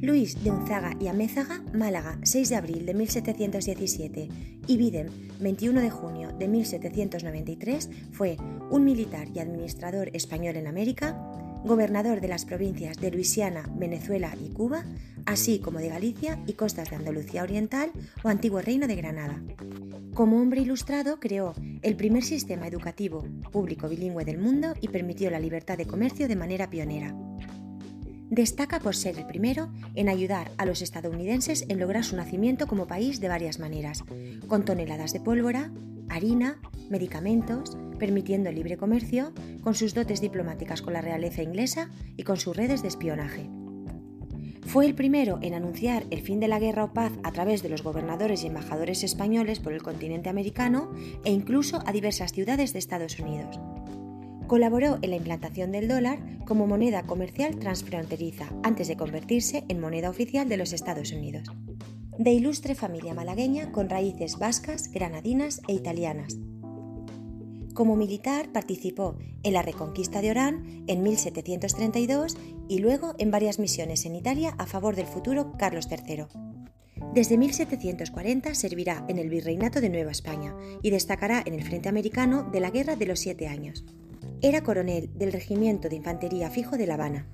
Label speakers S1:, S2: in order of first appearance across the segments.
S1: Luis de Unzaga y Amézaga, Málaga, 6 de abril de 1717 y Videm, 21 de junio de 1793, fue un militar y administrador español en América, gobernador de las provincias de Luisiana, Venezuela y Cuba, así como de Galicia y costas de Andalucía Oriental o antiguo reino de Granada. Como hombre ilustrado, creó el primer sistema educativo público bilingüe del mundo y permitió la libertad de comercio de manera pionera. Destaca por ser el primero en ayudar a los estadounidenses en lograr su nacimiento como país de varias maneras, con toneladas de pólvora, harina, medicamentos, permitiendo el libre comercio, con sus dotes diplomáticas con la realeza inglesa y con sus redes de espionaje. Fue el primero en anunciar el fin de la guerra o paz a través de los gobernadores y embajadores españoles por el continente americano e incluso a diversas ciudades de Estados Unidos. Colaboró en la implantación del dólar como moneda comercial transfronteriza antes de convertirse en moneda oficial de los Estados Unidos. De ilustre familia malagueña con raíces vascas, granadinas e italianas. Como militar participó en la reconquista de Orán en 1732 y luego en varias misiones en Italia a favor del futuro Carlos III. Desde 1740 servirá en el Virreinato de Nueva España y destacará en el Frente Americano de la Guerra de los Siete Años. Era coronel del Regimiento de Infantería Fijo de La Habana.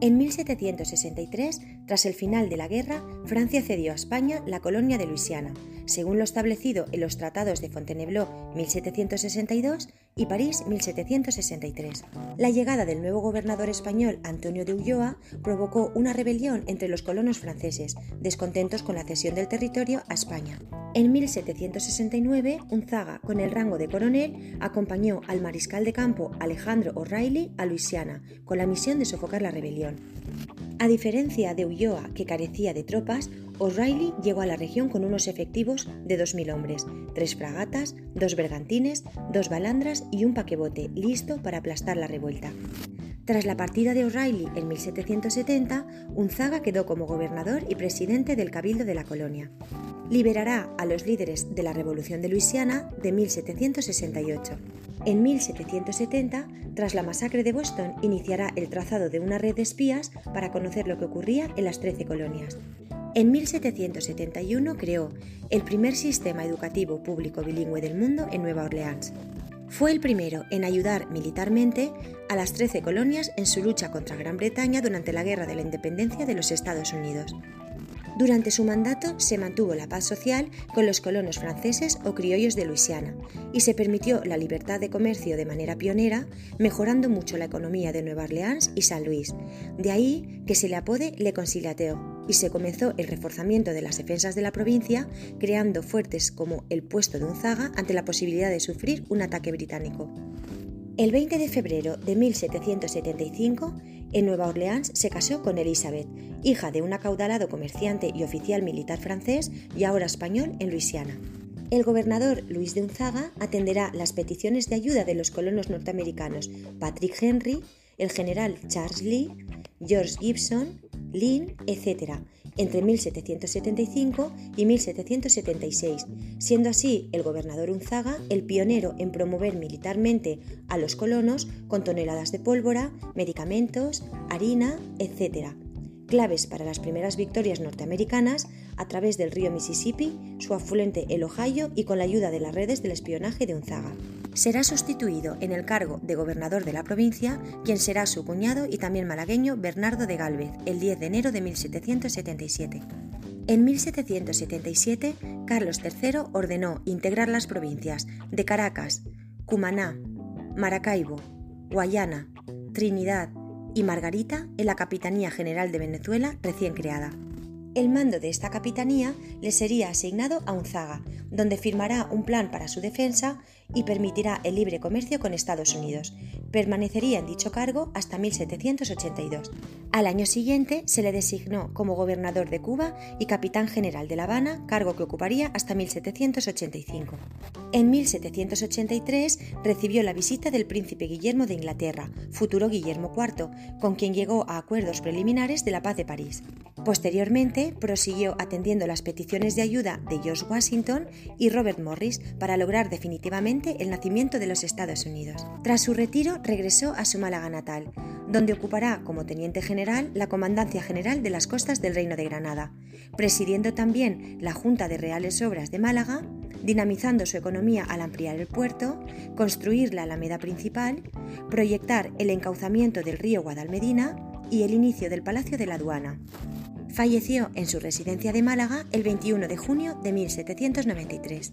S1: En 1763, tras el final de la guerra, Francia cedió a España la colonia de Luisiana, según lo establecido en los tratados de Fontainebleau 1762 y París 1763. La llegada del nuevo gobernador español Antonio de Ulloa provocó una rebelión entre los colonos franceses, descontentos con la cesión del territorio a España. En 1769, Unzaga, con el rango de coronel, acompañó al mariscal de campo Alejandro O'Reilly a Luisiana, con la misión de sofocar la rebelión. A diferencia de Ulloa, que carecía de tropas, O'Reilly llegó a la región con unos efectivos de 2.000 hombres, tres fragatas, dos bergantines, dos balandras y un paquebote, listo para aplastar la revuelta. Tras la partida de O'Reilly en 1770, Unzaga quedó como gobernador y presidente del Cabildo de la colonia. Liberará a los líderes de la Revolución de Luisiana de 1768. En 1770, tras la masacre de Boston, iniciará el trazado de una red de espías para conocer lo que ocurría en las 13 colonias. En 1771 creó el primer sistema educativo público bilingüe del mundo en Nueva Orleans. Fue el primero en ayudar militarmente a las 13 colonias en su lucha contra Gran Bretaña durante la Guerra de la Independencia de los Estados Unidos. Durante su mandato se mantuvo la paz social con los colonos franceses o criollos de Luisiana y se permitió la libertad de comercio de manera pionera, mejorando mucho la economía de Nueva Orleans y San Luis. De ahí que se le apode Le Conciliateo y se comenzó el reforzamiento de las defensas de la provincia, creando fuertes como el puesto de Unzaga ante la posibilidad de sufrir un ataque británico. El 20 de febrero de 1775, en Nueva Orleans se casó con Elizabeth, hija de un acaudalado comerciante y oficial militar francés y ahora español en Luisiana. El gobernador Luis de Unzaga atenderá las peticiones de ayuda de los colonos norteamericanos Patrick Henry, el general Charles Lee, George Gibson, Lynn, etc., entre 1775 y 1776, siendo así el gobernador Unzaga el pionero en promover militarmente a los colonos con toneladas de pólvora, medicamentos, harina, etc., claves para las primeras victorias norteamericanas a través del río Mississippi, su afluente el Ohio y con la ayuda de las redes del espionaje de Unzaga. Será sustituido en el cargo de gobernador de la provincia, quien será su cuñado y también malagueño Bernardo de Gálvez, el 10 de enero de 1777. En 1777, Carlos III ordenó integrar las provincias de Caracas, Cumaná, Maracaibo, Guayana, Trinidad y Margarita en la Capitanía General de Venezuela recién creada. El mando de esta capitanía le sería asignado a Unzaga, donde firmará un plan para su defensa y permitirá el libre comercio con Estados Unidos. Permanecería en dicho cargo hasta 1782. Al año siguiente se le designó como gobernador de Cuba y capitán general de La Habana, cargo que ocuparía hasta 1785. En 1783 recibió la visita del príncipe Guillermo de Inglaterra, futuro Guillermo IV, con quien llegó a acuerdos preliminares de la paz de París. Posteriormente, prosiguió atendiendo las peticiones de ayuda de George Washington y Robert Morris para lograr definitivamente el nacimiento de los Estados Unidos. Tras su retiro, regresó a su Málaga natal, donde ocupará como teniente general la Comandancia General de las Costas del Reino de Granada, presidiendo también la Junta de Reales Obras de Málaga, dinamizando su economía al ampliar el puerto, construir la Alameda principal, proyectar el encauzamiento del río Guadalmedina y el inicio del Palacio de la Aduana. Falleció en su residencia de Málaga el 21 de junio de 1793.